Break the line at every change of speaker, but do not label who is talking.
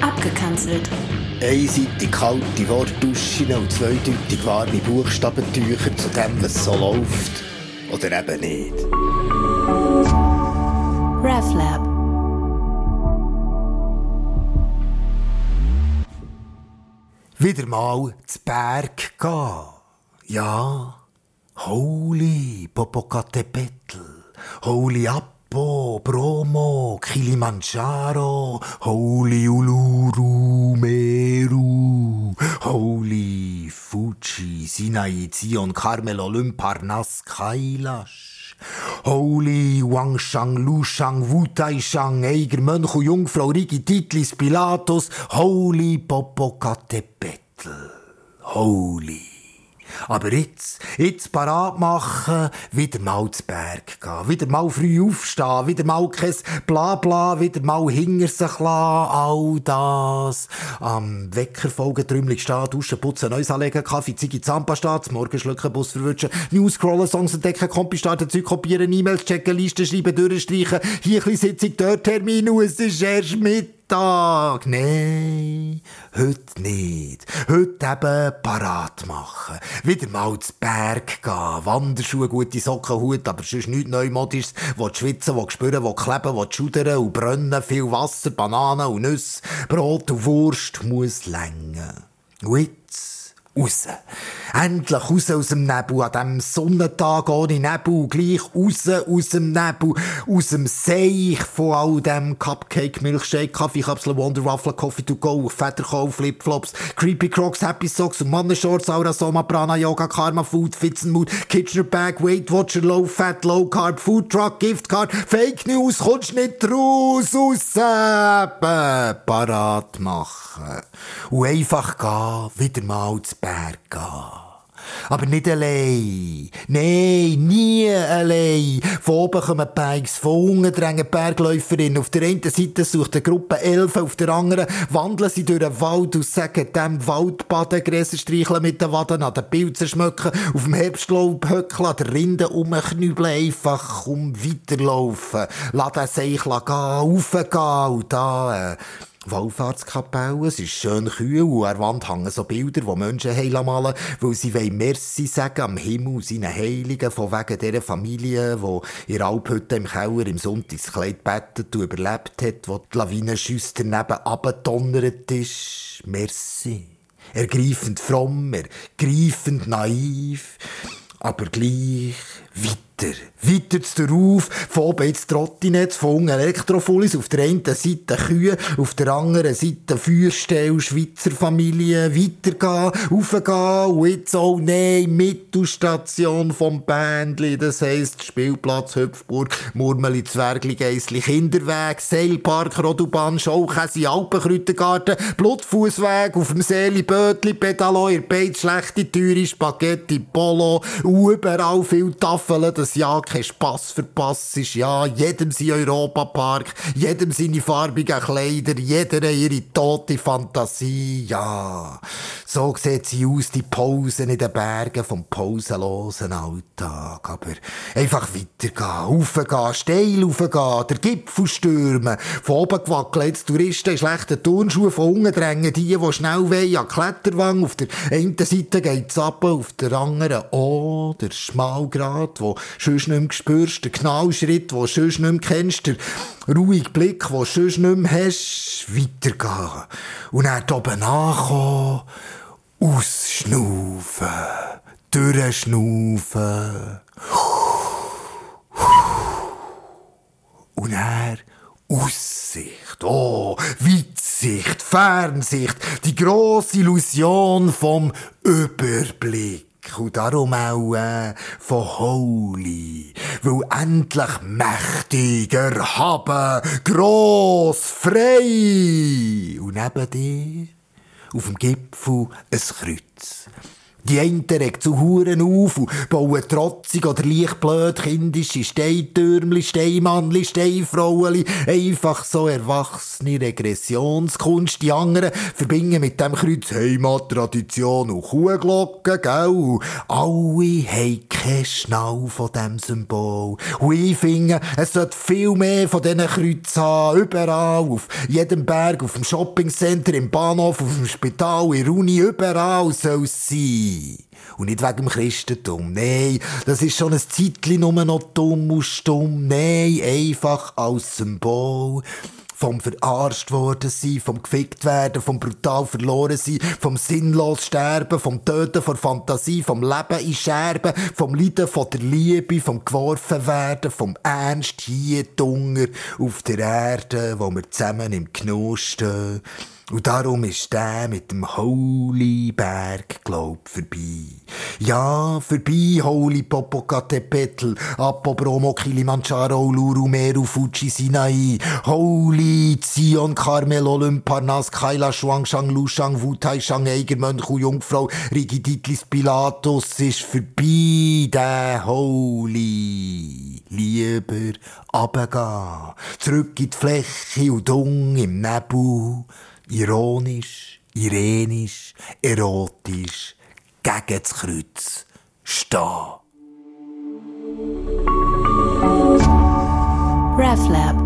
Abgekanzelt.
Einseitig kalte Wortduschen und zweideutig warme Buchstabentücher zu dem, was so läuft. Oder eben nicht.
RefLab.
Wieder mal zu Berg gehen. Ja. Holy Popocatépetl. Holy Apo, Bromo, Kilimanjaro, Holy Uluru, Meru, Holy Fuji, Sinai, Zion, Carmel, Olymp, Parnass, Kailash. Holy Wangshang, Lushang, Wutaishang, Eiger, Mönch und Jungfrau, Rigi, Titlis, Pilatus, Holy Popocatépetl. Holy. Aber jetzt, jetzt parat machen, wieder mal zu Berg gehen, wieder mal früh aufstehen, wieder mal kein Blabla, wieder mal hinter sich lassen, all das. Am Wecker folgen, Trümmelig stehen, duschen, putzen, Neues anlegen, Kaffee, Ziggy, Zahnpasta, zum Morgen schlucken, Bus verwünschen, News scrollen, Songs entdecken, Kompi starten, Zeug kopieren, E-Mails checken, Listen schreiben, durchstreichen, hier ein bisschen Sitzung, dort Termin, und es ist erst mit Tag. Nein, heute nicht. Heute eben parat machen. Wieder mal zu Berg gehen. Wanderschuhe, gute Socken, Hut, aber sonst nichts Neumodisches. Wo schwitzen, wo spüren, wo kleben, wo schudern und brennen. Viel Wasser, Bananen und Nüsse. Brot und Wurst muss längen. Und jetzt raus. Endlich raus aus dem Nebel, an diesem Sonnentag ohne Nebel, gleich raus aus dem Nebel, aus dem Seich von all dem Cupcake, Milchshake, Kaffeekapsel, Wonder Waffle, Coffee to go, Federkohl, Flipflops, Creepy Crocs, Happy Socks und Mannenshorts, Aura Soma, Prana, Yoga, Karma, Food, Fitzenmood, Kitchener Bag, Weight Watcher, Low Fat, Low Carb, Food Truck, Gift Card, Fake News, kommst nicht raus, raus, eben, parat machen. Und einfach gehen, wieder mal zu Berg gehen. Aber nicht allein. Nein, nie allein. Von oben kommen Bikes, von unten drängen Bergläuferinnen. Auf der einen Seite sucht eine Gruppe Elfen, auf der anderen wandeln sie durch den Wald und sagen dem Waldbaden, Gräser streicheln mit den Waden, an den Pilzen schmücken, auf dem Herbstlaub höckeln, an der Rinde rumknübeln, einfach um weiterlaufen. Lass den Seich gehen, raufgehen und da... Äh, Wallfahrtskapelle, es ist schön kühl und an der Wand hängen so Bilder, die Menschen heilen malen, weil sie wollen Merci sagen am Himmel seinen Heiligen, von wegen dieser Familie, die in Alphütte im Keller im Sonntagskleid bettet und überlebt hat, wo die Lawinenschüsse daneben abgetonnert ist. Merci. Ergreifend fromm, ergreifend naiv, aber gleich weiter. Weiter darauf, von oben ins Trottinetz, von unten Elektrofullis, auf der einen Seite Kühe, auf der anderen Seite Feuerstelle, Schweizer Familie, weitergehen, raufgehen und jetzt auch, nein, Mittelstation vom Bändli, das heisst Spielplatz, Hüpfburg, Murmeli, Zwergli, Geissli, Kinderweg, Seilpark, Rodubahn, Schaukäse, Alpenkräutergarten, Blutfußweg, auf dem Seeli, Bötli, Pedalo, ihr Beiz, schlechte Türe, Spaghetti, Polo, überall viel Tafeln, das ja kein Spass verpasst ist, ja, jedem sein Europapark, jedem seine farbigen Kleider, jeder ihre tote Fantasie, ja. So sieht sie aus, die Pausen in den Bergen vom pausenlosen Alltag. Aber einfach weitergehen, raufgehen, steil raufgehen, der Gipfel stürmen, von oben gewackelt, Touristen in schlechten Turnschuhen, von unten drängen die, die schnell wollen, an Kletterwang, auf der einen Seite geht's ab, auf der anderen oh, der Schmalgrad, wo sonst nicht mehr spürst, der Knallschritt, du sonst nicht mehr kennst, der ruhige Blick, du sonst nicht mehr hast, weitergehen. Und dann oben ankommen, ausschnaufen, durchschnaufen. Und er Aussicht, oh, Weitsicht, Fernsicht, die grosse Illusion vom Überblick. Und darum auch äh, von Holy, weil endlich mächtig, erhaben, gross, frei. Und neben dir, auf dem Gipfel, ein Kreuz. Die einen regt zu Huren auf und bauen trotzig oder leicht blöd kindische Steintürmli, Steinmannli, Steinfrauenli, einfach so erwachsene Regressionskunst. Die anderen verbinden mit dem Kreuz Heimattradition und Kuhglocken, gell? Alle haben keine Schnau von diesem Symbol. Und ich finde, es sollte viel mehr von diesen Kreuzen haben, überall, auf jedem Berg, auf dem Shoppingcenter, im Bahnhof, auf dem Spital, in der Uni, überall soll es sein. Und nicht wegen dem Christentum. Nein, das ist schon ein Zeitchen nur noch dumm und stumm. Nein, einfach als Symbol vom verarscht worden sein, vom gefickt werden, vom brutal verloren sein, vom sinnlos sterben, vom Töten von Fantasie, vom Leben in Scherben, vom Leiden von der Liebe, vom geworfen werden, vom Ernst hier, Dunger auf der Erde, wo wir zusammen im stehen. Und darum ist der mit dem Holy Berg, glaub, vorbei. Ja, vorbei, Holy Popocatépetl, Apo Bromo, Kilimanjaro, Uluru, Meru, Fuji, Sinai, Holy Zion, Carmel, Olymp, Parnas, Kaila, Shuangshang, Lushang, Wutai, Shang, Eiger, Mönch und Jungfrau, Rigiditlis, Pilatus ist vorbei, der Holy. Lieber abgehen, zurück in die Fläche und dung im Nebel, ironisch, irenisch, erotisch gegen das Kreuz stehen.
RefLab